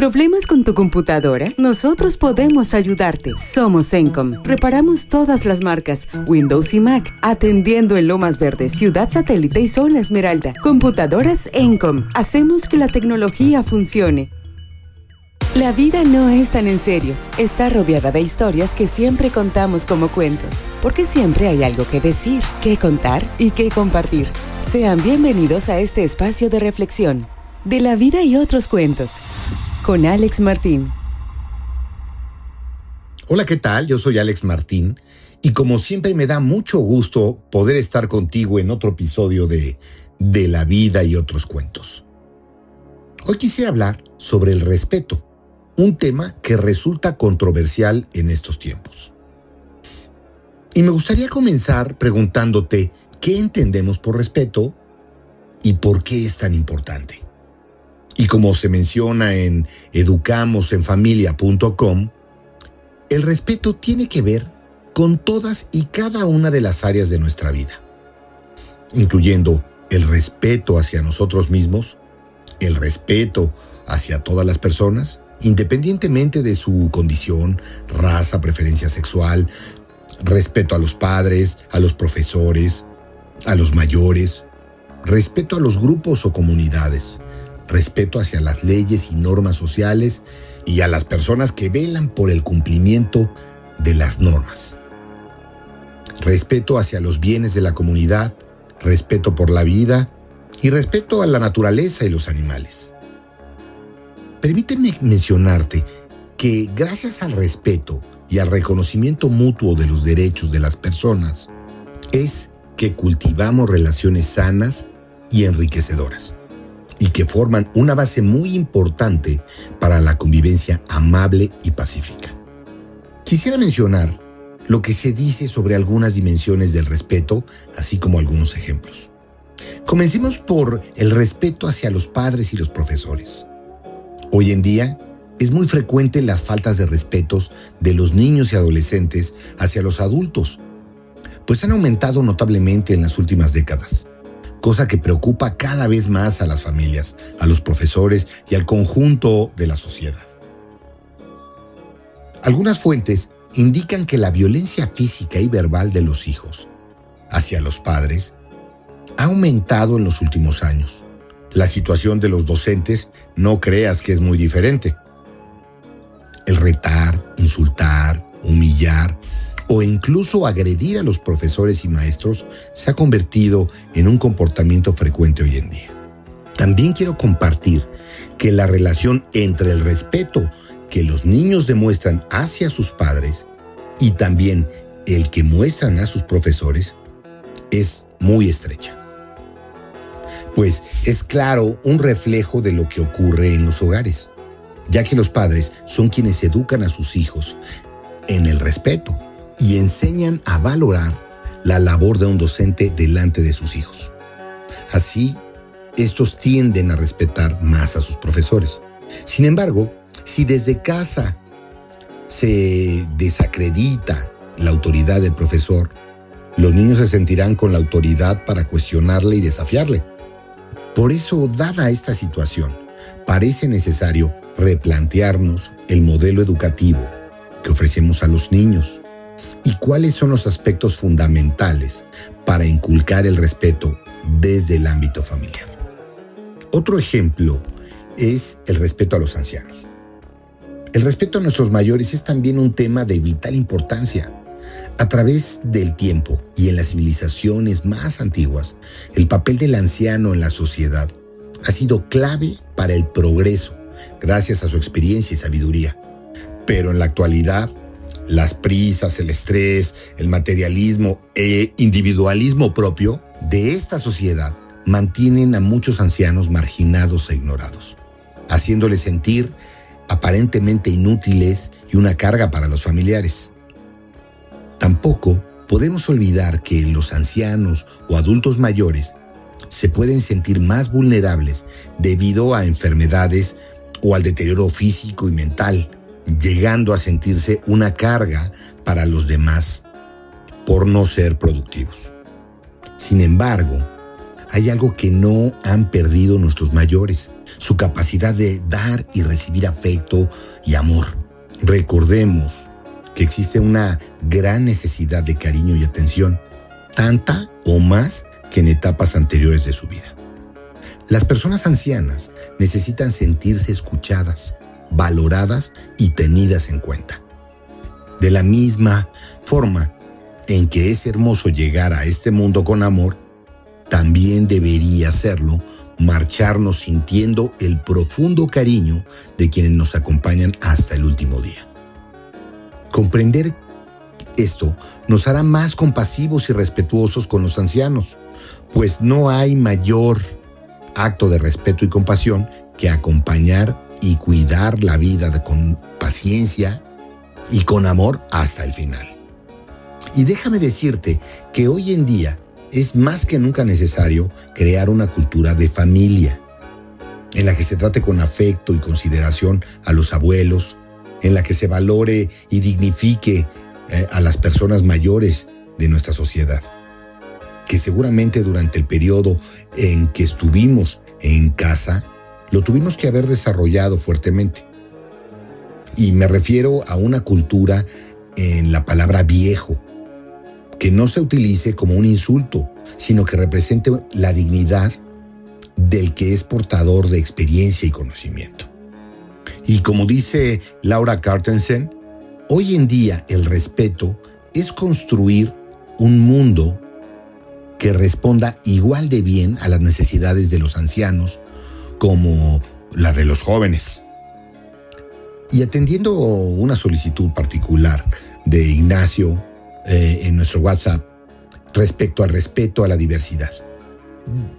¿Problemas con tu computadora? Nosotros podemos ayudarte. Somos Encom. Reparamos todas las marcas, Windows y Mac, atendiendo en Lomas Verdes, Ciudad Satélite y Zona Esmeralda. Computadoras Encom. Hacemos que la tecnología funcione. La vida no es tan en serio. Está rodeada de historias que siempre contamos como cuentos, porque siempre hay algo que decir, que contar y que compartir. Sean bienvenidos a este espacio de reflexión, de la vida y otros cuentos, con Alex Martín. Hola, ¿qué tal? Yo soy Alex Martín y como siempre me da mucho gusto poder estar contigo en otro episodio de De la vida y otros cuentos. Hoy quisiera hablar sobre el respeto un tema que resulta controversial en estos tiempos. Y me gustaría comenzar preguntándote qué entendemos por respeto y por qué es tan importante. Y como se menciona en educamosenfamilia.com, el respeto tiene que ver con todas y cada una de las áreas de nuestra vida, incluyendo el respeto hacia nosotros mismos, el respeto hacia todas las personas, independientemente de su condición, raza, preferencia sexual, respeto a los padres, a los profesores, a los mayores, respeto a los grupos o comunidades, respeto hacia las leyes y normas sociales y a las personas que velan por el cumplimiento de las normas. Respeto hacia los bienes de la comunidad, respeto por la vida y respeto a la naturaleza y los animales. Permíteme mencionarte que gracias al respeto y al reconocimiento mutuo de los derechos de las personas, es que cultivamos relaciones sanas y enriquecedoras, y que forman una base muy importante para la convivencia amable y pacífica. Quisiera mencionar lo que se dice sobre algunas dimensiones del respeto, así como algunos ejemplos. Comencemos por el respeto hacia los padres y los profesores. Hoy en día, es muy frecuente las faltas de respetos de los niños y adolescentes hacia los adultos, pues han aumentado notablemente en las últimas décadas, cosa que preocupa cada vez más a las familias, a los profesores y al conjunto de la sociedad. Algunas fuentes indican que la violencia física y verbal de los hijos hacia los padres ha aumentado en los últimos años la situación de los docentes no creas que es muy diferente. El retar, insultar, humillar o incluso agredir a los profesores y maestros se ha convertido en un comportamiento frecuente hoy en día. También quiero compartir que la relación entre el respeto que los niños demuestran hacia sus padres y también el que muestran a sus profesores es muy estrecha pues es claro un reflejo de lo que ocurre en los hogares, ya que los padres son quienes educan a sus hijos en el respeto y enseñan a valorar la labor de un docente delante de sus hijos. Así, estos tienden a respetar más a sus profesores. Sin embargo, si desde casa se desacredita la autoridad del profesor, los niños se sentirán con la autoridad para cuestionarle y desafiarle. Por eso, dada esta situación, parece necesario replantearnos el modelo educativo que ofrecemos a los niños y cuáles son los aspectos fundamentales para inculcar el respeto desde el ámbito familiar. Otro ejemplo es el respeto a los ancianos. El respeto a nuestros mayores es también un tema de vital importancia a través del tiempo y en las civilizaciones más antiguas, el papel del anciano en la sociedad ha sido clave para el progreso, gracias a su experiencia y sabiduría. Pero en la actualidad, las prisas, el estrés, el materialismo e individualismo propio de esta sociedad mantienen a muchos ancianos marginados e ignorados, haciéndoles sentir aparentemente inútiles y una carga para los familiares. Tampoco podemos olvidar que los ancianos o adultos mayores se pueden sentir más vulnerables debido a enfermedades o al deterioro físico y mental, llegando a sentirse una carga para los demás por no ser productivos. Sin embargo, hay algo que no han perdido nuestros mayores, su capacidad de dar y recibir afecto y amor. Recordemos que existe una gran necesidad de cariño y atención, tanta o más que en etapas anteriores de su vida. Las personas ancianas necesitan sentirse escuchadas, valoradas y tenidas en cuenta. De la misma forma en que es hermoso llegar a este mundo con amor, también debería hacerlo marcharnos sintiendo el profundo cariño de quienes nos acompañan hasta el último día. Comprender esto nos hará más compasivos y respetuosos con los ancianos, pues no hay mayor acto de respeto y compasión que acompañar y cuidar la vida con paciencia y con amor hasta el final. Y déjame decirte que hoy en día es más que nunca necesario crear una cultura de familia, en la que se trate con afecto y consideración a los abuelos, en la que se valore y dignifique eh, a las personas mayores de nuestra sociedad, que seguramente durante el periodo en que estuvimos en casa, lo tuvimos que haber desarrollado fuertemente. Y me refiero a una cultura en la palabra viejo, que no se utilice como un insulto, sino que represente la dignidad del que es portador de experiencia y conocimiento. Y como dice Laura Cartensen, hoy en día el respeto es construir un mundo que responda igual de bien a las necesidades de los ancianos como la de los jóvenes. Y atendiendo una solicitud particular de Ignacio eh, en nuestro WhatsApp respecto al respeto a la diversidad.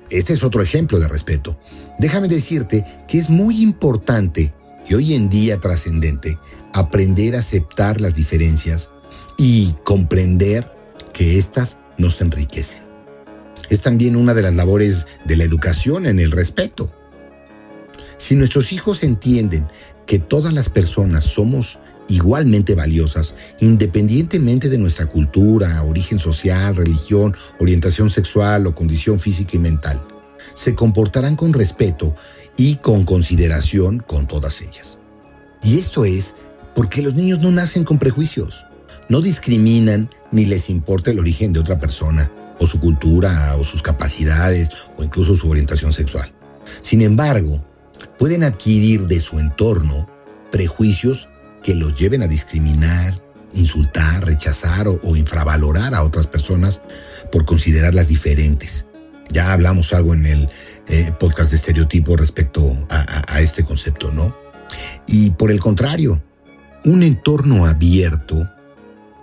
Este es otro ejemplo de respeto. Déjame decirte que es muy importante y hoy en día trascendente aprender a aceptar las diferencias y comprender que éstas nos enriquecen. Es también una de las labores de la educación en el respeto. Si nuestros hijos entienden que todas las personas somos igualmente valiosas, independientemente de nuestra cultura, origen social, religión, orientación sexual o condición física y mental. Se comportarán con respeto y con consideración con todas ellas. Y esto es porque los niños no nacen con prejuicios, no discriminan ni les importa el origen de otra persona, o su cultura, o sus capacidades, o incluso su orientación sexual. Sin embargo, pueden adquirir de su entorno prejuicios que los lleven a discriminar, insultar, rechazar o, infravalorar a otras personas por considerarlas diferentes. Ya hablamos algo en el eh, podcast de estereotipo respecto a, a este concepto, ¿no? Y por el contrario, un entorno abierto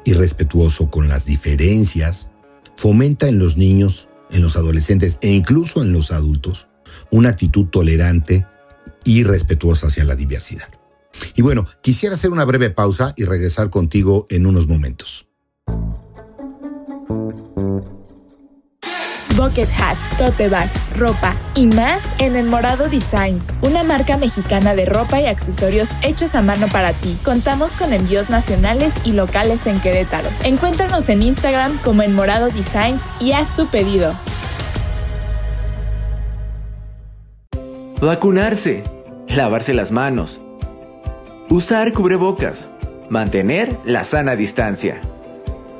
y respetuoso con las diferencias fomenta en los niños, en los adolescentes e incluso en los adultos una actitud tolerante y respetuosa hacia la diversidad. Y bueno, quisiera hacer una breve pausa y regresar contigo en unos momentos. Bucket hats, tote bags, ropa y más en El Morado Designs, una marca mexicana de ropa y accesorios hechos a mano para ti. Contamos con envíos nacionales y locales en Querétaro. Encuéntranos en Instagram como El Morado Designs y haz tu pedido. Vacunarse, lavarse las manos Usar cubrebocas. Mantener la sana distancia.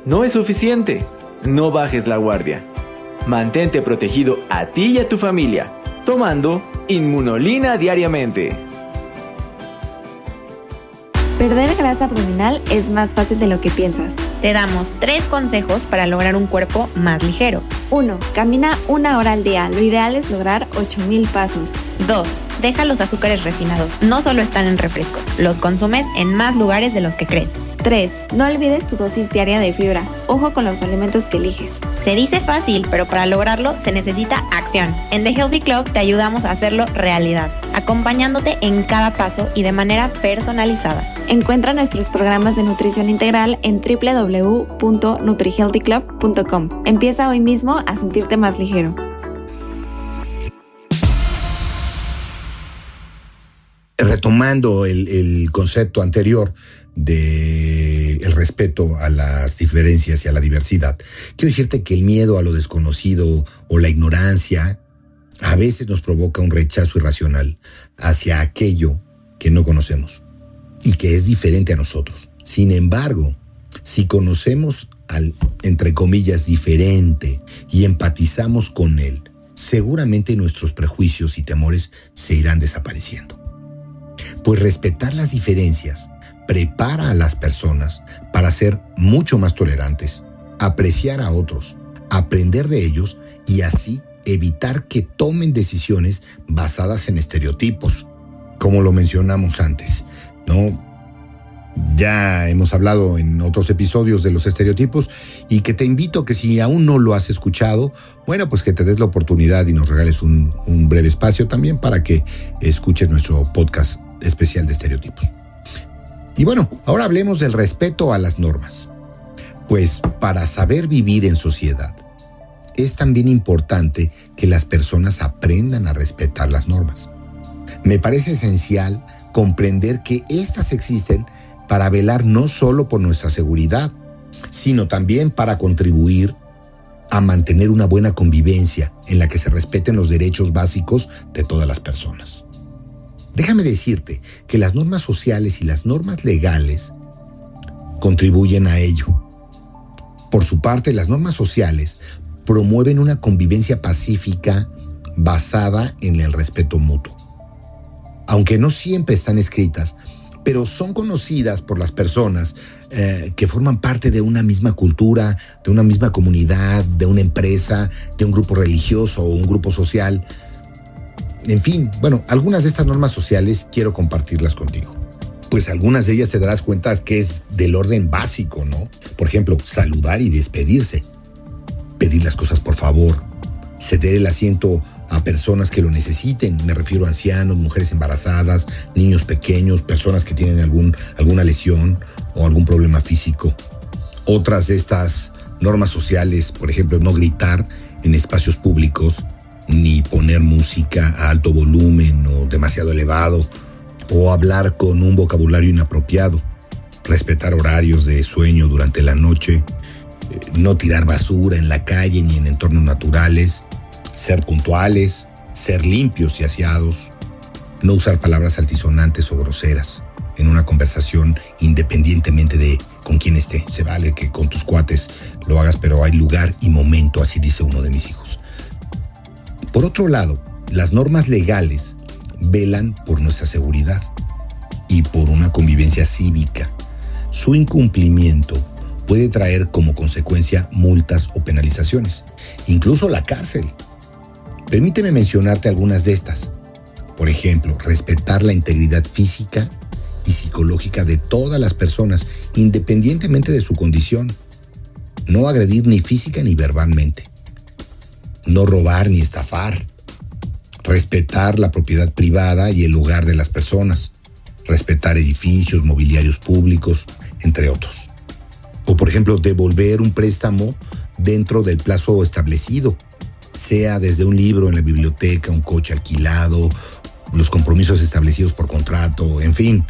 No es suficiente. No bajes la guardia. Mantente protegido a ti y a tu familia, tomando Inmunolina diariamente. Perder grasa abdominal es más fácil de lo que piensas. Te damos tres consejos para lograr un cuerpo más ligero. 1. Camina una hora al día. Lo ideal es lograr 8000 pasos. 2 deja los azúcares refinados. No solo están en refrescos, los consumes en más lugares de los que crees. 3. No olvides tu dosis diaria de fibra. Ojo con los alimentos que eliges. Se dice fácil, pero para lograrlo se necesita acción. En The Healthy Club te ayudamos a hacerlo realidad, acompañándote en cada paso y de manera personalizada. Encuentra nuestros programas de nutrición integral en www.nutrihealthyclub.com. Empieza hoy mismo a sentirte más ligero. retomando el, concepto anterior de el respeto a las diferencias y a la diversidad, quiero decirte que el miedo a lo desconocido o la ignorancia a veces nos provoca un rechazo irracional hacia aquello que no conocemos y que es diferente a nosotros. Sin embargo, si conocemos al, entre comillas, diferente y empatizamos con él, seguramente nuestros prejuicios y temores se irán desapareciendo. Pues respetar las diferencias prepara a las personas para ser mucho más tolerantes, apreciar a otros, aprender de ellos y así evitar que tomen decisiones basadas en estereotipos, como lo mencionamos antes, ¿no? Ya hemos hablado en otros episodios de los estereotipos y que te invito que si aún no lo has escuchado, bueno, pues que te des la oportunidad y nos regales un, un breve espacio también para que escuches nuestro podcast especial de estereotipos. Y bueno, ahora hablemos del respeto a las normas. Pues para saber vivir en sociedad, es también importante que las personas aprendan a respetar las normas. Me parece esencial comprender que éstas existen para velar no solo por nuestra seguridad, sino también para contribuir a mantener una buena convivencia en la que se respeten los derechos básicos de todas las personas. Déjame decirte que las normas sociales y las normas legales contribuyen a ello. Por su parte, las normas sociales promueven una convivencia pacífica basada en el respeto mutuo. Aunque no siempre están escritas, pero son conocidas por las personas eh, que forman parte de una misma cultura, de una misma comunidad, de una empresa, de un grupo religioso o un grupo social. En fin, bueno, algunas de estas normas sociales quiero compartirlas contigo. Pues algunas de ellas te darás cuenta que es del orden básico, ¿no? Por ejemplo, saludar y despedirse pedir las cosas por favor, ceder el asiento a personas que lo necesiten, me refiero a ancianos, mujeres embarazadas, niños pequeños, personas que tienen algún, alguna lesión o algún problema físico. Otras de estas normas sociales, por ejemplo, no gritar en espacios públicos, ni poner música a alto volumen o demasiado elevado, o hablar con un vocabulario inapropiado, respetar horarios de sueño durante la noche, no tirar basura en la calle ni en entornos naturales, ser puntuales, ser limpios y aseados, no usar palabras altisonantes o groseras en una conversación independientemente de con quién esté. Se vale que con tus cuates lo hagas, pero hay lugar y momento, así dice uno de mis hijos. Por otro lado, las normas legales velan por nuestra seguridad y por una convivencia cívica. Su incumplimiento puede traer como consecuencia multas o penalizaciones, incluso la cárcel. Permíteme mencionarte algunas de estas. Por ejemplo, respetar la integridad física y psicológica de todas las personas, independientemente de su condición. No agredir ni física ni verbalmente. No robar ni estafar. Respetar la propiedad privada y el hogar de las personas. Respetar edificios, mobiliarios públicos, entre otros. O por ejemplo, devolver un préstamo dentro del plazo establecido, sea desde un libro en la biblioteca, un coche alquilado, los compromisos establecidos por contrato, en fin.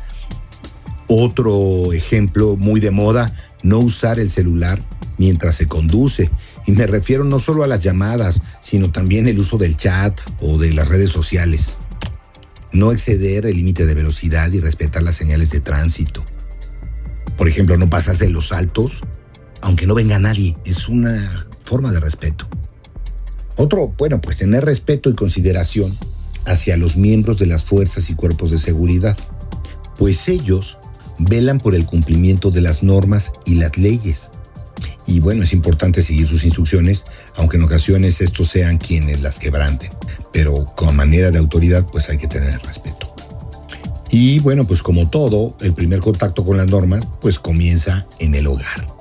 Otro ejemplo muy de moda, no usar el celular mientras se conduce. Y me refiero no solo a las llamadas, sino también el uso del chat o de las redes sociales. No exceder el límite de velocidad y respetar las señales de tránsito. Por ejemplo, no pasarse los altos, aunque no venga nadie. Es una forma de respeto. Otro, bueno, pues tener respeto y consideración hacia los miembros de las fuerzas y cuerpos de seguridad, pues ellos velan por el cumplimiento de las normas y las leyes. Y bueno, es importante seguir sus instrucciones, aunque en ocasiones estos sean quienes las quebranten. Pero con manera de autoridad, pues hay que tener respeto. Y bueno, pues como todo, el primer contacto con las normas pues comienza en el hogar.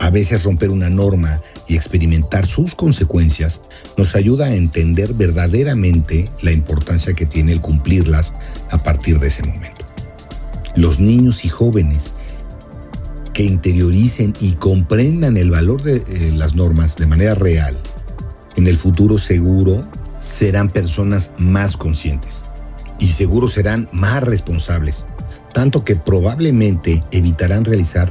A veces romper una norma y experimentar sus consecuencias nos ayuda a entender verdaderamente la importancia que tiene el cumplirlas a partir de ese momento. Los niños y jóvenes que interioricen y comprendan el valor de eh, las normas de manera real, en el futuro seguro serán personas más conscientes y seguro serán más responsables, tanto que probablemente evitarán realizar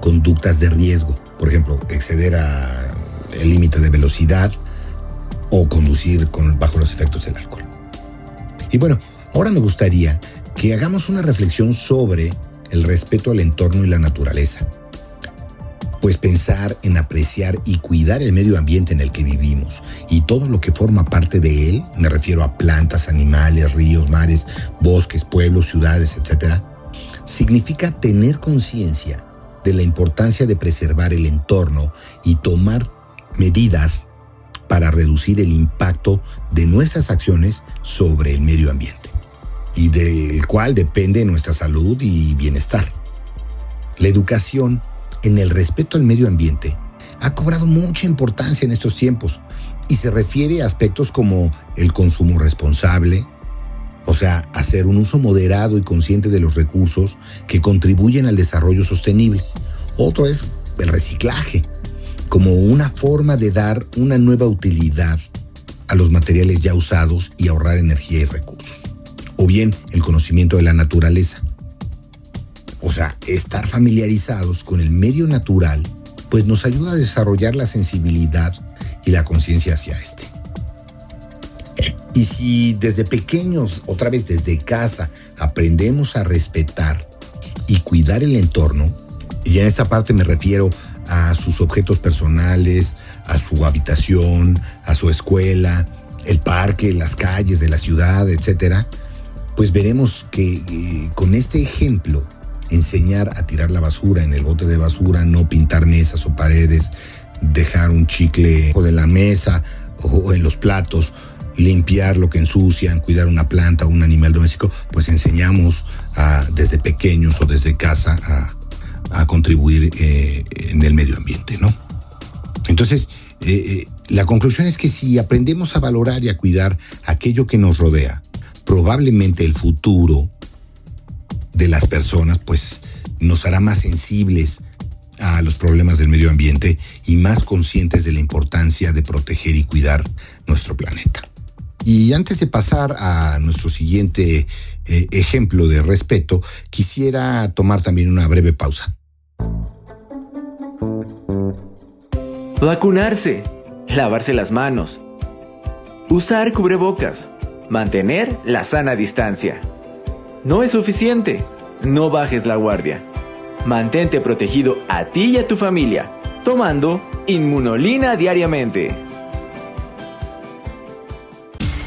conductas de riesgo, por ejemplo, exceder a el límite de velocidad o conducir con, bajo los efectos del alcohol. Y bueno, ahora me gustaría que hagamos una reflexión sobre el respeto al entorno y la naturaleza. Pues pensar en apreciar y cuidar el medio ambiente en el que vivimos y todo lo que forma parte de él, me refiero a plantas, animales, ríos, mares, bosques, pueblos, ciudades, etc., significa tener conciencia de la importancia de preservar el entorno y tomar medidas para reducir el impacto de nuestras acciones sobre el medio ambiente y del cual depende nuestra salud y bienestar. La educación en el respeto al medio ambiente ha cobrado mucha importancia en estos tiempos y se refiere a aspectos como el consumo responsable, o sea, hacer un uso moderado y consciente de los recursos que contribuyen al desarrollo sostenible. Otro es el reciclaje, como una forma de dar una nueva utilidad a los materiales ya usados y ahorrar energía y recursos. O bien el conocimiento de la naturaleza. O sea, estar familiarizados con el medio natural pues nos ayuda a desarrollar la sensibilidad y la conciencia hacia este. Y si desde pequeños, otra vez desde casa, aprendemos a respetar y cuidar el entorno, y en esta parte me refiero a sus objetos personales, a su habitación, a su escuela, el parque, las calles de la ciudad, etcétera, pues veremos que eh, con este ejemplo, enseñar a tirar la basura en el bote de basura, no pintar mesas o paredes, dejar un chicle de la mesa o en los platos, limpiar lo que ensucian, cuidar una planta o un animal doméstico, pues enseñamos a, desde pequeños o desde casa a, contribuir eh, en el medio ambiente, ¿no? Entonces, eh, eh, la conclusión es que si aprendemos a valorar y a cuidar aquello que nos rodea, probablemente el futuro de las personas, pues, nos hará más sensibles a los problemas del medio ambiente y más conscientes de la importancia de proteger y cuidar nuestro planeta. Y antes de pasar a nuestro siguiente eh, ejemplo de respeto, quisiera tomar también una breve pausa. Vacunarse, lavarse las manos, usar cubrebocas, mantener la sana distancia. No es suficiente, no bajes la guardia. Mantente protegido a ti y a tu familia, tomando inmunolina diariamente.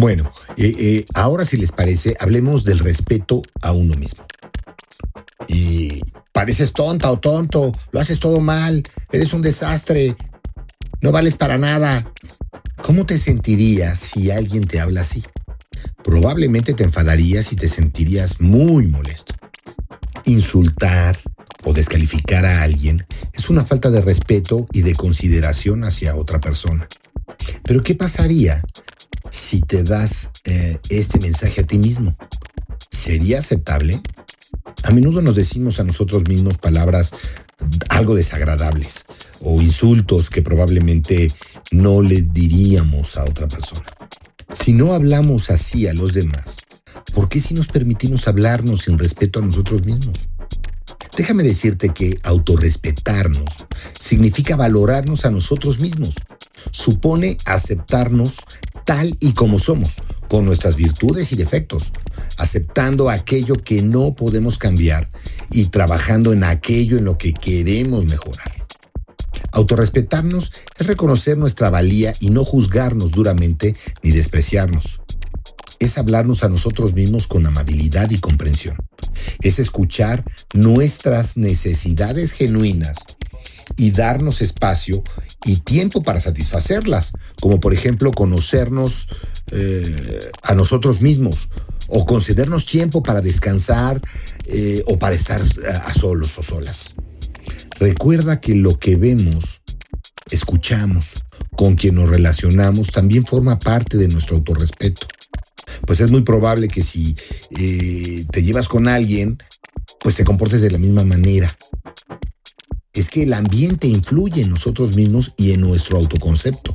Bueno, eh, eh, ahora si les parece, hablemos del respeto a uno mismo. Y pareces tonta o tonto, lo haces todo mal, eres un desastre, no vales para nada. ¿Cómo te sentirías si alguien te habla así? Probablemente te enfadarías y te sentirías muy molesto. Insultar o descalificar a alguien es una falta de respeto y de consideración hacia otra persona. Pero ¿qué pasaría si te das eh, este mensaje a ti mismo? ¿Sería aceptable? A menudo nos decimos a nosotros mismos palabras algo desagradables o insultos que probablemente no le diríamos a otra persona. Si no hablamos así a los demás, ¿por qué si nos permitimos hablarnos sin respeto a nosotros mismos? Déjame decirte que autorrespetarnos significa valorarnos a nosotros mismos. Supone aceptarnos tal y como somos, con nuestras virtudes y defectos, aceptando aquello que no podemos cambiar y trabajando en aquello en lo que queremos mejorar. Autorrespetarnos es reconocer nuestra valía y no juzgarnos duramente ni despreciarnos. Es hablarnos a nosotros mismos con amabilidad y comprensión. Es escuchar nuestras necesidades genuinas y darnos espacio y tiempo para satisfacerlas, como por ejemplo conocernos eh, a nosotros mismos o concedernos tiempo para descansar eh, o para estar a solos o solas. Recuerda que lo que vemos, escuchamos, con quien nos relacionamos, también forma parte de nuestro autorrespeto. Pues es muy probable que si eh, te llevas con alguien, pues te comportes de la misma manera. Es que el ambiente influye en nosotros mismos y en nuestro autoconcepto.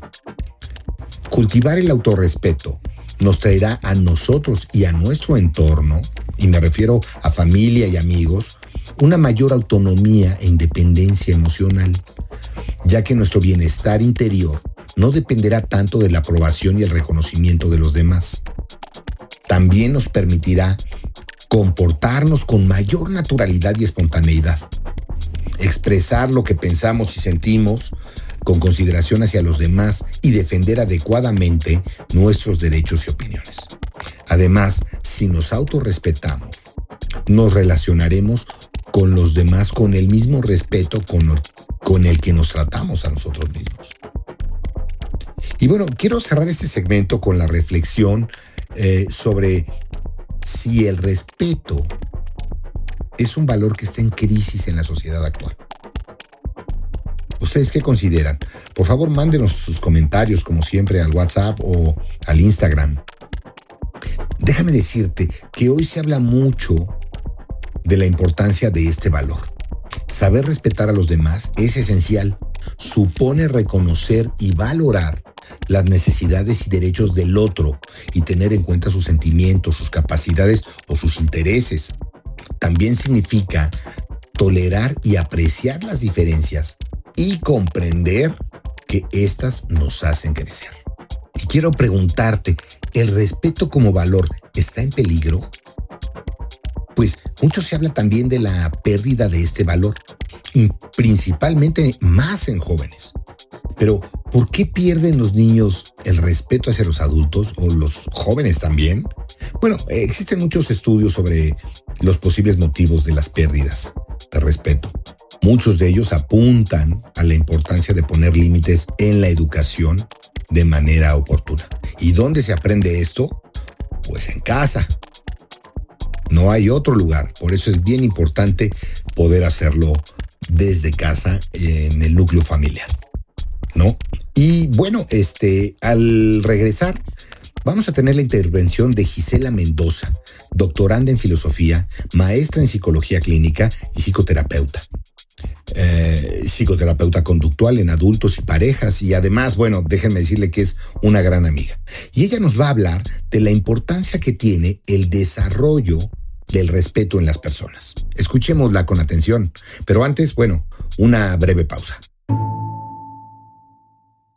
Cultivar el autorrespeto nos traerá a nosotros y a nuestro entorno, y me refiero a familia y amigos, una mayor autonomía e independencia emocional, ya que nuestro bienestar interior no dependerá tanto de la aprobación y el reconocimiento de los demás. También nos permitirá comportarnos con mayor naturalidad y espontaneidad, expresar lo que pensamos y sentimos con consideración hacia los demás y defender adecuadamente nuestros derechos y opiniones. Además, si nos autorrespetamos, nos relacionaremos con los demás con el mismo respeto con, con el que nos tratamos a nosotros mismos. Y bueno, quiero cerrar este segmento con la reflexión eh, sobre si el respeto es un valor que está en crisis en la sociedad actual. ¿Ustedes qué consideran? Por favor, mándenos sus comentarios, como siempre, al WhatsApp o al Instagram. Déjame decirte que hoy se habla mucho de la importancia de este valor. Saber respetar a los demás es esencial. Supone reconocer y valorar las necesidades y derechos del otro y tener en cuenta sus sentimientos, sus capacidades o sus intereses. También significa tolerar y apreciar las diferencias y comprender que éstas nos hacen crecer. Y quiero preguntarte, ¿el respeto como valor está en peligro? Pues mucho se habla también de la pérdida de este valor, y principalmente más en jóvenes. Pero, ¿por qué pierden los niños el respeto hacia los adultos o los jóvenes también? Bueno, existen muchos estudios sobre los posibles motivos de las pérdidas de respeto. Muchos de ellos apuntan a la importancia de poner límites en la educación de manera oportuna. ¿Y dónde se aprende esto? Pues en casa, no hay otro lugar. Por eso es bien importante poder hacerlo desde casa en el núcleo familiar. ¿No? Y bueno, este, al regresar, vamos a tener la intervención de Gisela Mendoza, doctoranda en filosofía, maestra en psicología clínica y psicoterapeuta. Eh, psicoterapeuta conductual en adultos y parejas y además, bueno, déjenme decirle que es una gran amiga. Y ella nos va a hablar de la importancia que tiene el desarrollo del respeto en las personas. Escuchémosla con atención, pero antes, bueno, una breve pausa.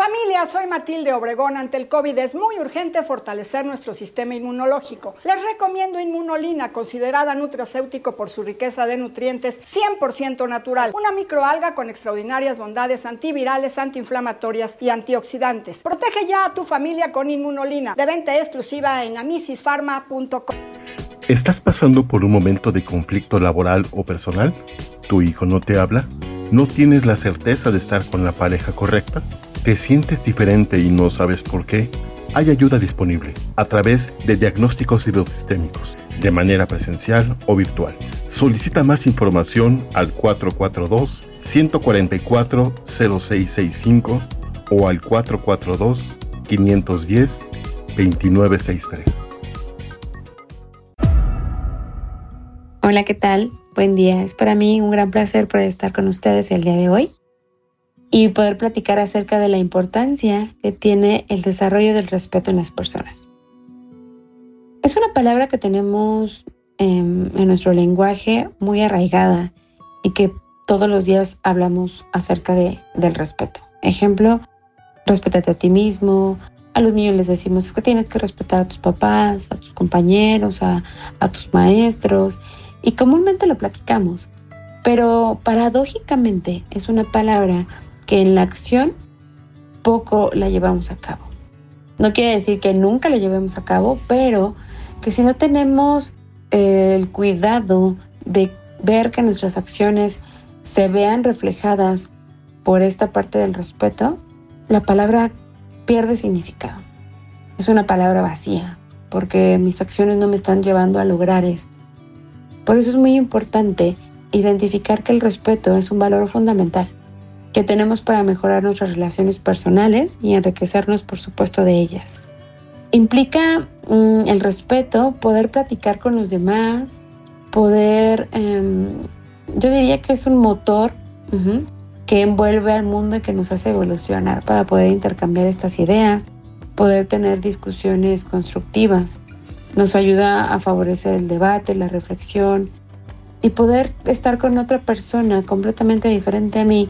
Familia, soy Matilde Obregón. Ante el COVID es muy urgente fortalecer nuestro sistema inmunológico. Les recomiendo Inmunolina, considerada nutracéutico por su riqueza de nutrientes 100% natural. Una microalga con extraordinarias bondades antivirales, antiinflamatorias y antioxidantes. Protege ya a tu familia con Inmunolina. De venta exclusiva en amisisfarma.com. ¿Estás pasando por un momento de conflicto laboral o personal? ¿Tu hijo no te habla? ¿No tienes la certeza de estar con la pareja correcta? ¿Te sientes diferente y no sabes por qué? Hay ayuda disponible a través de diagnósticos hidrosistémicos, de manera presencial o virtual. Solicita más información al 442-144-0665 o al 442-510-2963. Hola, ¿qué tal? Buen día. Es para mí un gran placer poder estar con ustedes el día de hoy y poder platicar acerca de la importancia que tiene el desarrollo del respeto en las personas. Es una palabra que tenemos en, en nuestro lenguaje muy arraigada y que todos los días hablamos acerca de, del respeto. Ejemplo, respétate a ti mismo. A los niños les decimos que tienes que respetar a tus papás, a tus compañeros, a, a tus maestros y comúnmente lo platicamos, pero paradójicamente es una palabra que en la acción poco la llevamos a cabo. No quiere decir que nunca la llevemos a cabo, pero que si no tenemos eh, el cuidado de ver que nuestras acciones se vean reflejadas por esta parte del respeto, la palabra pierde significado. Es una palabra vacía, porque mis acciones no me están llevando a lograr esto. Por eso es muy importante identificar que el respeto es un valor fundamental que tenemos para mejorar nuestras relaciones personales y enriquecernos, por supuesto, de ellas. Implica mm, el respeto, poder platicar con los demás, poder, em, yo diría que es un motor que envuelve al mundo y que nos hace evolucionar para poder intercambiar estas ideas, poder tener discusiones constructivas. Nos ayuda a favorecer el debate, la reflexión y poder estar con otra persona completamente diferente a mí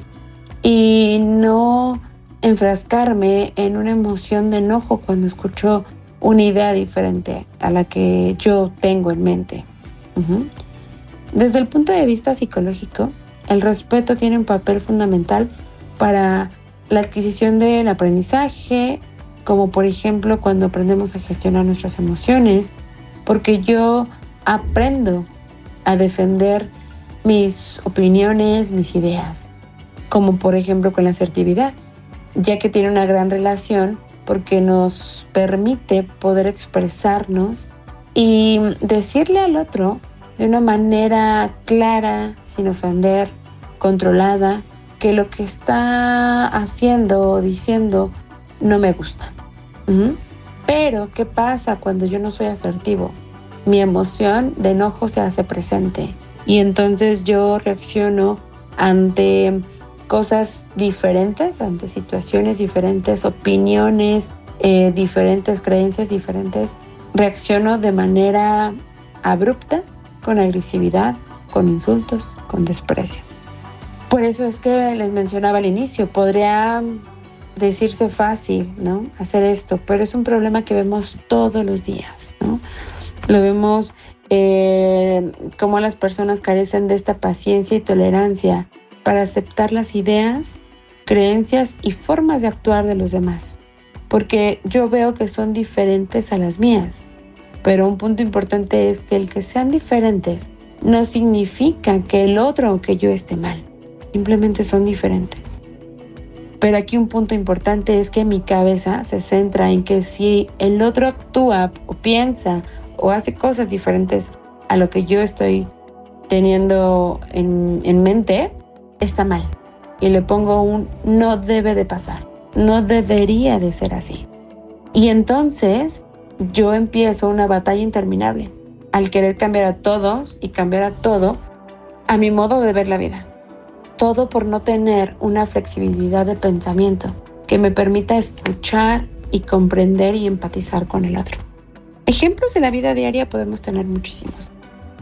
y no enfrascarme en una emoción de enojo cuando escucho una idea diferente a la que yo tengo en mente. Desde el punto de vista psicológico, el respeto tiene un papel fundamental para la adquisición del aprendizaje, como por ejemplo cuando aprendemos a gestionar nuestras emociones, porque yo aprendo a defender mis opiniones, mis ideas como por ejemplo con la asertividad, ya que tiene una gran relación porque nos permite poder expresarnos y decirle al otro de una manera clara, sin ofender, controlada, que lo que está haciendo o diciendo no me gusta. Pero, ¿qué pasa cuando yo no soy asertivo? Mi emoción de enojo se hace presente y entonces yo reacciono ante cosas diferentes, ante situaciones diferentes, opiniones eh, diferentes, creencias diferentes, reacciono de manera abrupta, con agresividad, con insultos, con desprecio. Por eso es que les mencionaba al inicio, podría decirse fácil, ¿no? Hacer esto, pero es un problema que vemos todos los días, ¿no? Lo vemos eh, como las personas carecen de esta paciencia y tolerancia para aceptar las ideas, creencias y formas de actuar de los demás, porque yo veo que son diferentes a las mías. Pero un punto importante es que el que sean diferentes no significa que el otro o que yo esté mal, simplemente son diferentes. Pero aquí un punto importante es que mi cabeza se centra en que si el otro actúa o piensa o hace cosas diferentes a lo que yo estoy teniendo en, en mente, está mal. Y le pongo un no debe de pasar, no debería de ser así. Y entonces yo empiezo una batalla interminable al querer cambiar a todos y cambiar a todo a mi modo de ver la vida. Todo por no tener una flexibilidad de pensamiento que me permita escuchar y comprender y empatizar con el otro. Ejemplos de la vida diaria podemos tener muchísimos.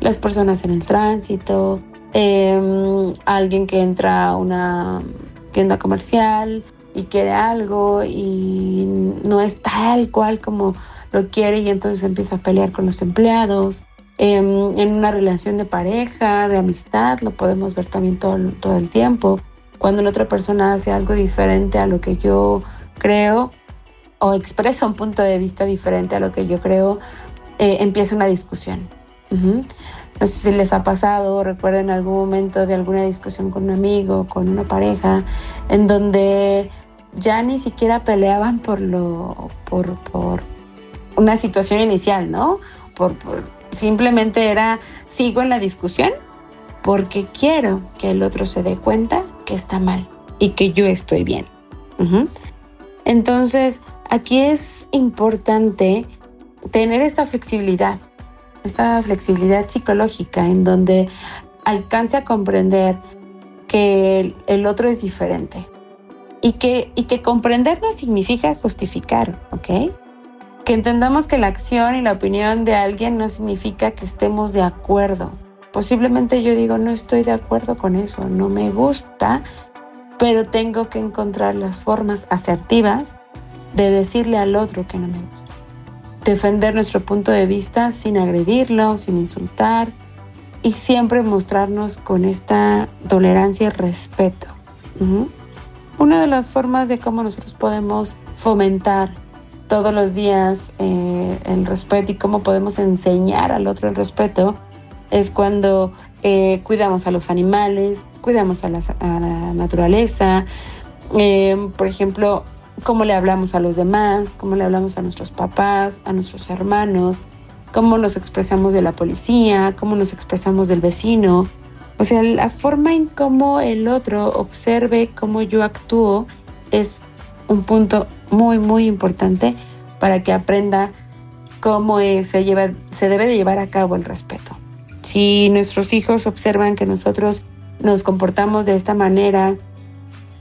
Las personas en el tránsito, Em, alguien que entra a una tienda comercial y quiere algo y no es tal cual como lo quiere y entonces empieza a pelear con los empleados. Em, en una relación de pareja, de amistad, lo podemos ver también todo, todo el tiempo. Cuando la otra persona hace algo diferente a lo que yo creo o expresa un punto de vista diferente a lo que yo creo, eh, empieza una discusión. No sé si les ha pasado, recuerden algún momento de alguna discusión con un amigo, con una pareja, en donde ya ni siquiera peleaban por lo, por, por una situación inicial, ¿no? Por, simplemente era sigo en la discusión porque quiero que el otro se dé cuenta que está mal y que yo estoy bien. Entonces, aquí es importante tener esta flexibilidad esta flexibilidad psicológica en donde alcance a comprender que el otro es diferente y que, y que comprender no significa justificar, ¿ok? Que entendamos que la acción y la opinión de alguien no significa que estemos de acuerdo. Posiblemente yo digo, no estoy de acuerdo con eso, no me gusta, pero tengo que encontrar las formas asertivas de decirle al otro que no me gusta defender nuestro punto de vista sin agredirlo, sin insultar y siempre mostrarnos con esta tolerancia y respeto. Una de las formas de cómo nosotros podemos fomentar todos los días eh, el respeto y cómo podemos enseñar al otro el respeto es cuando eh, cuidamos a los animales, cuidamos a la, naturaleza. Eh, por ejemplo, cómo le hablamos a los demás, cómo le hablamos a nuestros papás, a nuestros hermanos, cómo nos expresamos de la policía, cómo nos expresamos del vecino. O sea, la forma en cómo el otro observe cómo yo actúo es un punto muy, muy importante para que aprenda cómo se, lleva, se debe de llevar a cabo el respeto. Si nuestros hijos observan que nosotros nos comportamos de esta manera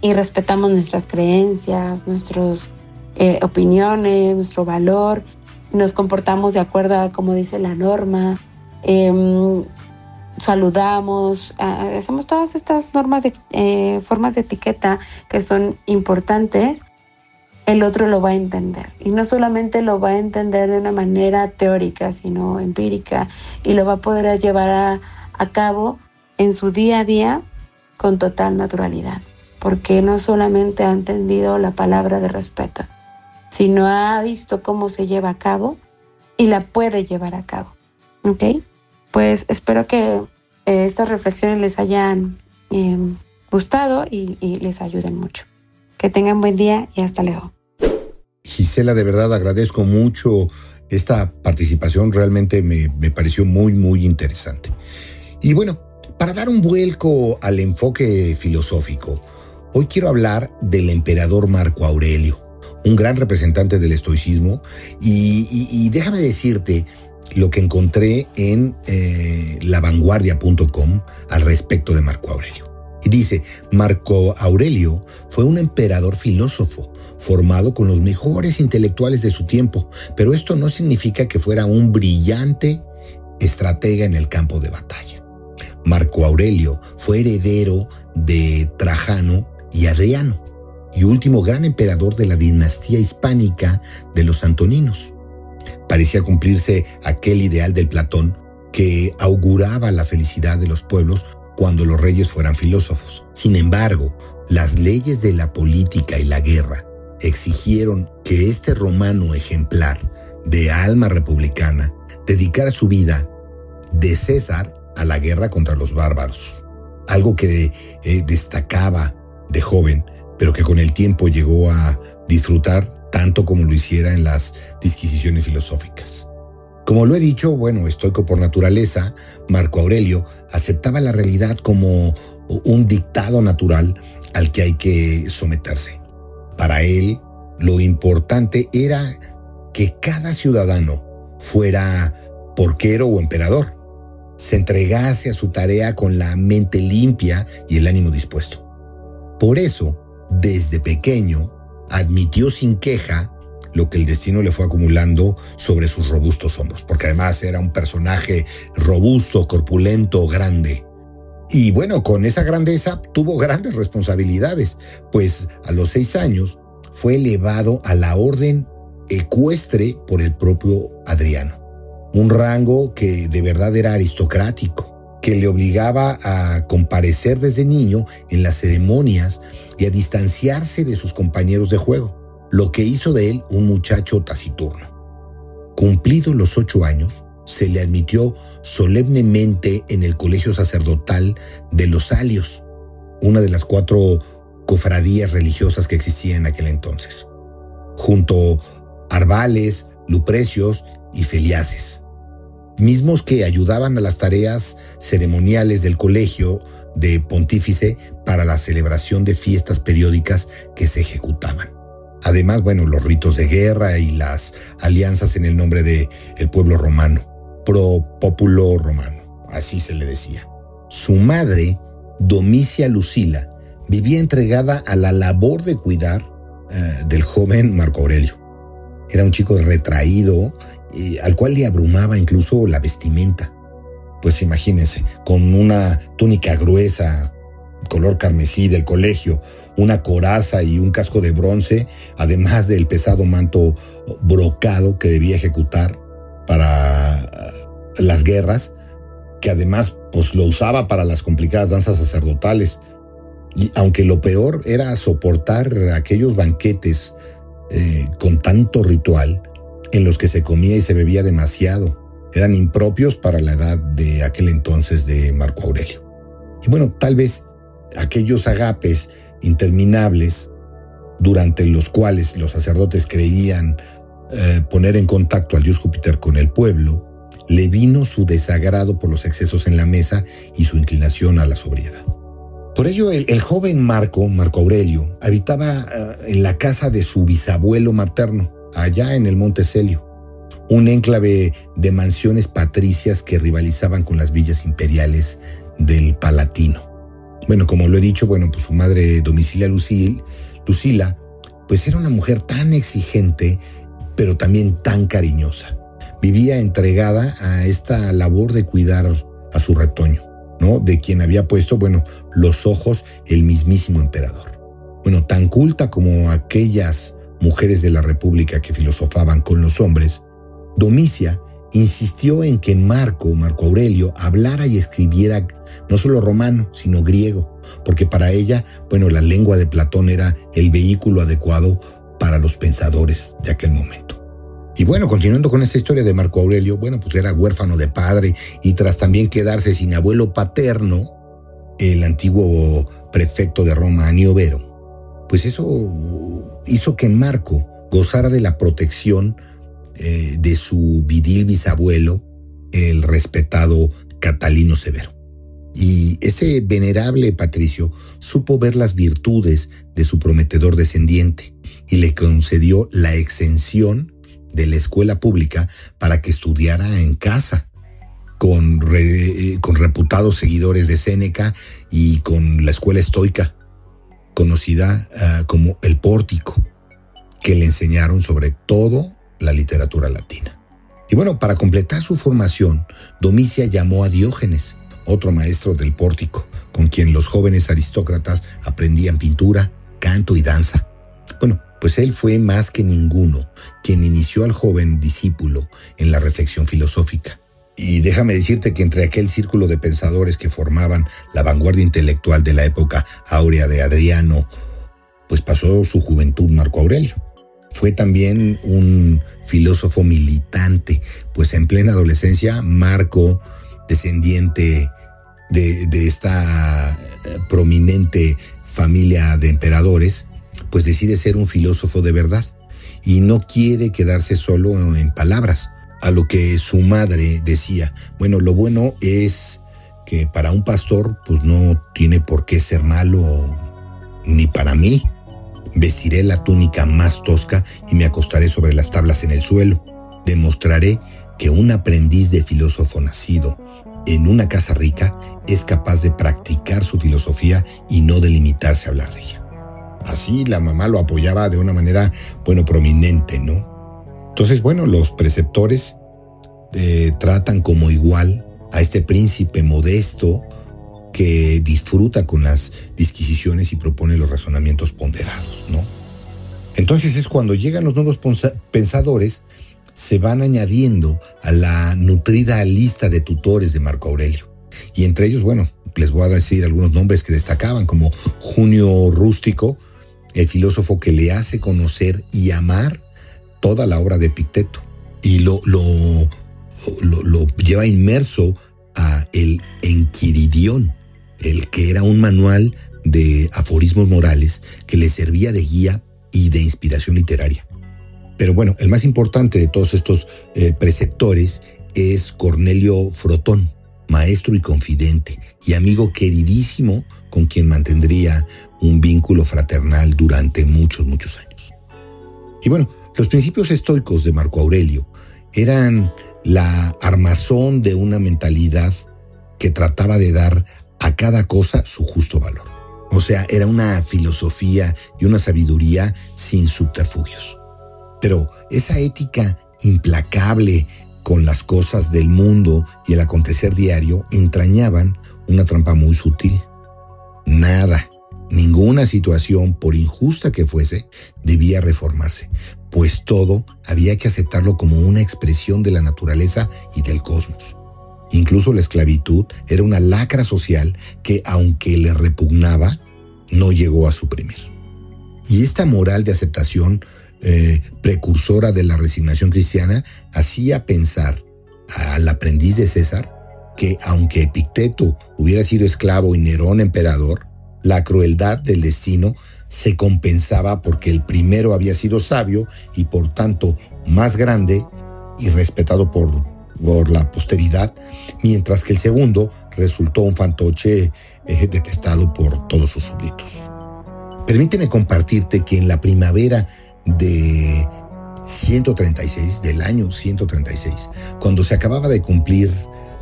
y respetamos nuestras creencias, nuestras eh, opiniones, nuestro valor, nos comportamos de acuerdo a como dice la norma, em, saludamos, hacemos todas estas normas de eh, formas de etiqueta que son importantes, el otro lo va a entender. Y no solamente lo va a entender de una manera teórica, sino empírica, y lo va a poder llevar a, a cabo en su día a día con total naturalidad, porque no solamente ha entendido la palabra de respeto, sino ha visto cómo se lleva a cabo y la puede llevar a cabo. ¿Ok? Pues espero que eh, estas reflexiones les hayan em, gustado y, les ayuden mucho. Que tengan buen día y hasta luego. Gisela, de verdad agradezco mucho esta participación, realmente me, me pareció muy, muy interesante. Y bueno, para dar un vuelco al enfoque filosófico, hoy quiero hablar del emperador Marco Aurelio, un gran representante del estoicismo, y, déjame decirte lo que encontré en eh, lavanguardia.com al respecto de Marco Aurelio. Y dice, Marco Aurelio fue un emperador filósofo, formado con los mejores intelectuales de su tiempo, pero esto no significa que fuera un brillante estratega en el campo de batalla. Marco Aurelio fue heredero de Trajano y Adriano, y último gran emperador de la dinastía hispánica de los Antoninos. Parecía cumplirse aquel ideal del Platón que auguraba la felicidad de los pueblos cuando los reyes fueran filósofos. Sin embargo, las leyes de la política y la guerra exigieron que este romano ejemplar de alma republicana dedicara su vida de César a la guerra contra los bárbaros, algo que eh, destacaba de joven, pero que con el tiempo llegó a disfrutar tanto como lo hiciera en las disquisiciones filosóficas. Como lo he dicho, bueno, estoico por naturaleza, Marco Aurelio aceptaba la realidad como un dictado natural al que hay que someterse. Para él, lo importante era que cada ciudadano fuera porquero o emperador, se entregase a su tarea con la mente limpia y el ánimo dispuesto. Por eso, desde pequeño, admitió sin queja lo que el destino le fue acumulando sobre sus robustos hombros, porque además era un personaje robusto, corpulento, grande. Y bueno, con esa grandeza tuvo grandes responsabilidades, pues a los seis años fue elevado a la orden ecuestre por el propio Adriano un rango que de verdad era aristocrático, que le obligaba a comparecer desde niño en las ceremonias y a distanciarse de sus compañeros de juego, lo que hizo de él un muchacho taciturno. Cumplidos los ocho años, se le admitió solemnemente en el colegio sacerdotal de los Alios, una de las cuatro cofradías religiosas que existían en aquel entonces, junto a Arbales, Luprecios y Feliaces mismos que ayudaban a las tareas ceremoniales del colegio de pontífice para la celebración de fiestas periódicas que se ejecutaban. Además, bueno, los ritos de guerra y las alianzas en el nombre del el pueblo romano, pro populo romano, así se le decía. Su madre, Domicia Lucila, vivía entregada a la labor de cuidar eh, del joven Marco Aurelio. Era un chico retraído al cual le abrumaba incluso la vestimenta. Pues imagínense, con una túnica gruesa, color carmesí del colegio, una coraza y un casco de bronce, además del pesado manto brocado que debía ejecutar para eh, las guerras, que además pues lo usaba para las complicadas danzas sacerdotales. Y aunque lo peor era soportar aquellos banquetes eh, con tanto ritual, en los que se comía y se bebía demasiado. Eran impropios para la edad de aquel entonces de Marco Aurelio. Y bueno, tal vez aquellos agapes interminables durante los cuales los sacerdotes creían eh, poner en contacto al dios Júpiter con el pueblo, le vino su desagrado por los excesos en la mesa y su inclinación a la sobriedad. Por ello, el, joven Marco, Marco Aurelio, habitaba eh, en la casa de su bisabuelo materno, allá en el Monte Celio, un enclave de mansiones patricias que rivalizaban con las villas imperiales del Palatino. Bueno, como lo he dicho, bueno, pues su madre Domicilia Lucil, Lucila, pues era una mujer tan exigente, pero también tan cariñosa. Vivía entregada a esta labor de cuidar a su retoño, ¿no? De quien había puesto, bueno, los ojos el mismísimo emperador. Bueno, tan culta como aquellas mujeres de la República que filosofaban con los hombres, Domicia insistió en que Marco, Marco Aurelio, hablara y escribiera no solo romano, sino griego, porque para ella, bueno, la lengua de Platón era el vehículo adecuado para los pensadores de aquel momento. Y bueno, continuando con esta historia de Marco Aurelio, bueno, pues era huérfano de padre y tras también quedarse sin abuelo paterno, el antiguo prefecto de Roma, Aniobero, pues eso hizo que Marco gozara de la protección eh, de su vidil bisabuelo, el respetado Catalino Severo. Y ese venerable patricio supo ver las virtudes de su prometedor descendiente y le concedió la exención de la escuela pública para que estudiara en casa, con, con reputados seguidores de Séneca y con la escuela estoica, conocida ah, como el pórtico, que le enseñaron sobre todo la literatura latina. Y bueno, para completar su formación, Domicia llamó a Diógenes, otro maestro del pórtico, con quien los jóvenes aristócratas aprendían pintura, canto y danza. Bueno, pues él fue más que ninguno quien inició al joven discípulo en la reflexión filosófica. Y déjame decirte que entre aquel círculo de pensadores que formaban la vanguardia intelectual de la época áurea de Adriano, pues pasó su juventud Marco Aurelio. Fue también un filósofo militante, pues en plena adolescencia Marco, descendiente de, esta eh, prominente familia de emperadores, pues decide ser un filósofo de verdad y no quiere quedarse solo en palabras. A lo que su madre decía, bueno, lo bueno es que para un pastor pues no tiene por qué ser malo ni para mí, Vestiré la túnica más tosca y me acostaré sobre las tablas en el suelo. Demostraré que un aprendiz de filósofo nacido en una casa rica es capaz de practicar su filosofía y no de limitarse a hablar de ella. Así la mamá lo apoyaba de una manera, bueno, prominente, ¿no? Entonces, bueno, los preceptores eh, tratan como igual a este príncipe modesto, que disfruta con las disquisiciones y propone los razonamientos ponderados, ¿no? Entonces es cuando llegan los nuevos pensadores, se van añadiendo a la nutrida lista de tutores de Marco Aurelio. Y entre ellos, bueno, les voy a decir algunos nombres que destacaban, como Junio Rústico, el filósofo que le hace conocer y amar toda la obra de Epicteto. Y lo, lo, lo, lleva inmerso a el Enquiridión, el que era un manual de aforismos morales que le servía de guía y de inspiración literaria. Pero bueno, el más importante de todos estos eh, preceptores es Cornelio Frotón, maestro y confidente y amigo queridísimo con quien mantendría un vínculo fraternal durante muchos, muchos años. Y bueno, los principios estoicos de Marco Aurelio eran la armazón de una mentalidad que trataba de dar a cada cosa su justo valor. O sea, era una filosofía y una sabiduría sin subterfugios. Pero esa ética implacable con las cosas del mundo y el acontecer diario entrañaban una trampa muy sutil. Nada, ninguna situación, por injusta que fuese, debía reformarse, pues todo había que aceptarlo como una expresión de la naturaleza y del cosmos. Incluso la esclavitud era una lacra social que, aunque le repugnaba, no llegó a suprimir. Y esta moral de aceptación eh, precursora de la resignación cristiana hacía pensar al aprendiz de César que aunque Epicteto hubiera sido esclavo y Nerón emperador, la crueldad del destino se compensaba porque el primero había sido sabio y por tanto más grande y respetado por, por la posteridad, mientras que el segundo resultó un fantoche eh, detestado por todos sus súbditos. Permíteme compartirte que en la primavera de 136, del año 136, cuando se acababa de cumplir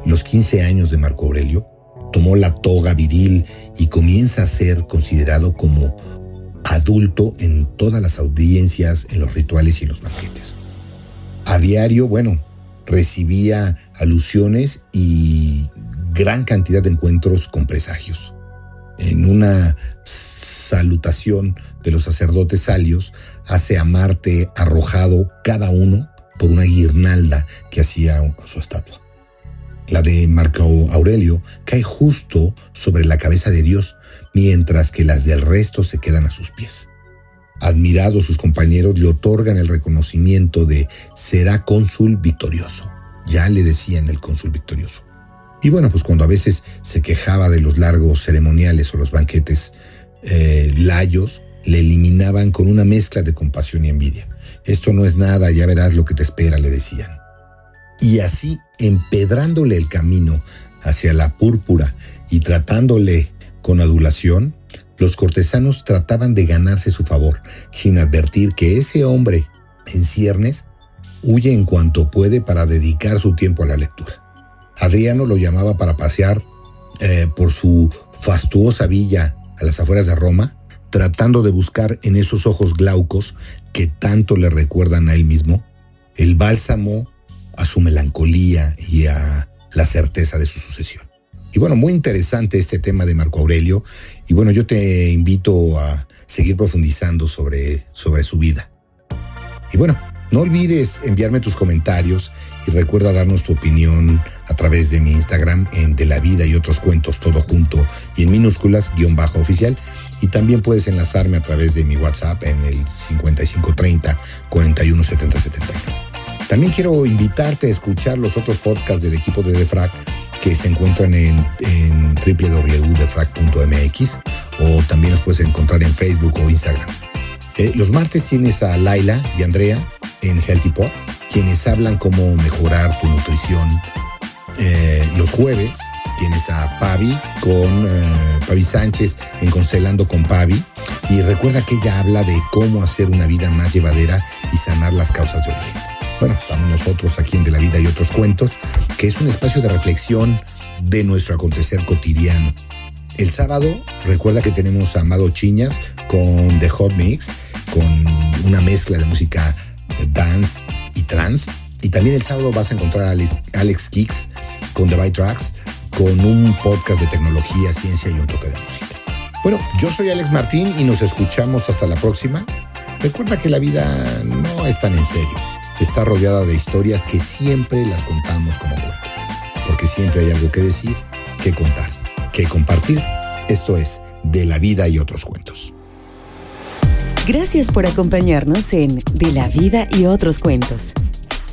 los 15 años de Marco Aurelio, tomó la toga viril y comienza a ser considerado como adulto en todas las audiencias, en los rituales y en los banquetes. A diario, bueno, recibía alusiones y gran cantidad de encuentros con presagios. En una salutación de los sacerdotes salios, hace a Marte arrojado cada uno por una guirnalda que hacía su estatua. La de Marco Aurelio cae justo sobre la cabeza de Dios, mientras que las del resto se quedan a sus pies. Admirados sus compañeros le otorgan el reconocimiento de será cónsul victorioso. Ya le decían el cónsul victorioso. Y bueno, pues cuando a veces se quejaba de los largos ceremoniales o los banquetes eh, layos, le eliminaban con una mezcla de compasión y envidia. Esto no es nada, ya verás lo que te espera, le decían y así empedrándole el camino hacia la púrpura y tratándole con adulación, los cortesanos trataban de ganarse su favor, sin advertir que ese hombre en ciernes huye en cuanto puede para dedicar su tiempo a la lectura. Adriano lo llamaba para pasear eh, por su fastuosa villa a las afueras de Roma, tratando de buscar en esos ojos glaucos que tanto le recuerdan a él mismo el bálsamo a su melancolía y a la certeza de su sucesión. Y bueno, muy interesante este tema de Marco Aurelio. Y bueno, yo te invito a seguir profundizando sobre, sobre su vida. Y bueno, no olvides enviarme tus comentarios y recuerda darnos tu opinión a través de mi Instagram en De la Vida y otros cuentos, todo junto y en minúsculas, guion bajo oficial. Y también puedes enlazarme a través de mi WhatsApp en el 5530 417071. También quiero invitarte a escuchar los otros podcasts del equipo de Defrag que se encuentran en, en www.defrag.mx o también los puedes encontrar en Facebook o Instagram. Eh, los martes tienes a Laila y Andrea en Healthy Pod, quienes hablan cómo mejorar tu nutrición. Eh, los jueves tienes a Pavi con eh, Sánchez en Constelando con Pavi. Y recuerda que ella habla de cómo hacer una vida más llevadera y sanar las causas de origen. Bueno, estamos nosotros aquí en De la Vida y otros cuentos, que es un espacio de reflexión de nuestro acontecer cotidiano. El sábado, recuerda que tenemos a Amado Chiñas con The Hot Mix, con una mezcla de música dance y trance. Y también el sábado vas a encontrar a Alex, Kicks con The By Tracks, con un podcast de tecnología, ciencia y un toque de música. Bueno, yo soy Alex Martín y nos escuchamos hasta la próxima. Recuerda que la vida no es tan en serio está rodeada de historias que siempre las contamos como cuentos, porque siempre hay algo que decir, que contar, que compartir. Esto es De la vida y otros cuentos. Gracias por acompañarnos en De la vida y otros cuentos.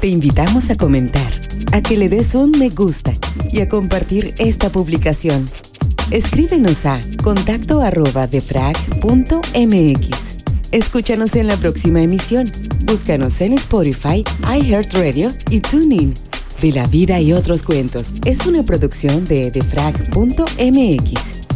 Te invitamos a comentar, a que le des un me gusta y a compartir esta publicación. Escríbenos a contacto arroba defrag.mx. Escúchanos en la próxima emisión. Búscanos en Spotify, iHeartRadio y TuneIn. De la vida y otros cuentos es una producción de defrag.mx.